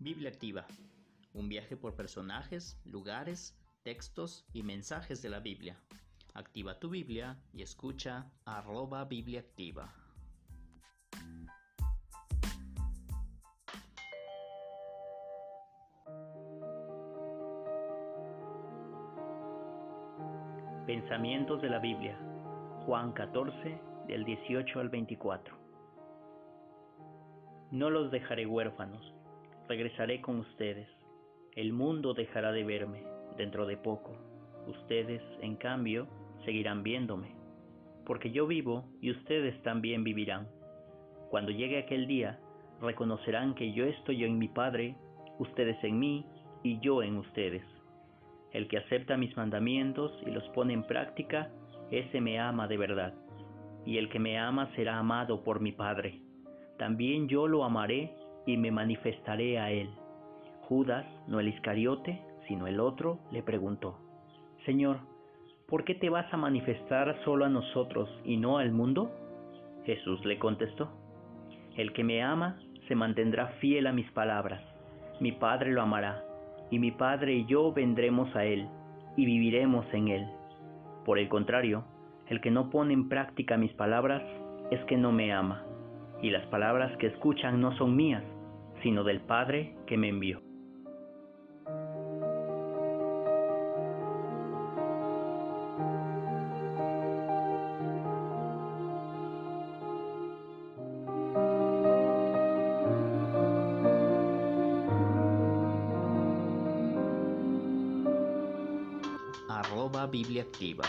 Biblia Activa, un viaje por personajes, lugares, textos y mensajes de la Biblia. Activa tu Biblia y escucha arroba Biblia Activa. Pensamientos de la Biblia. Juan 14, del 18 al 24. No los dejaré huérfanos regresaré con ustedes. El mundo dejará de verme dentro de poco. Ustedes, en cambio, seguirán viéndome, porque yo vivo y ustedes también vivirán. Cuando llegue aquel día, reconocerán que yo estoy en mi Padre, ustedes en mí y yo en ustedes. El que acepta mis mandamientos y los pone en práctica, ese me ama de verdad. Y el que me ama será amado por mi Padre. También yo lo amaré y me manifestaré a él. Judas, no el Iscariote, sino el otro, le preguntó, Señor, ¿por qué te vas a manifestar solo a nosotros y no al mundo? Jesús le contestó, El que me ama se mantendrá fiel a mis palabras, mi Padre lo amará, y mi Padre y yo vendremos a él, y viviremos en él. Por el contrario, el que no pone en práctica mis palabras es que no me ama, y las palabras que escuchan no son mías, sino del Padre que me envió. Arroba Biblia Activa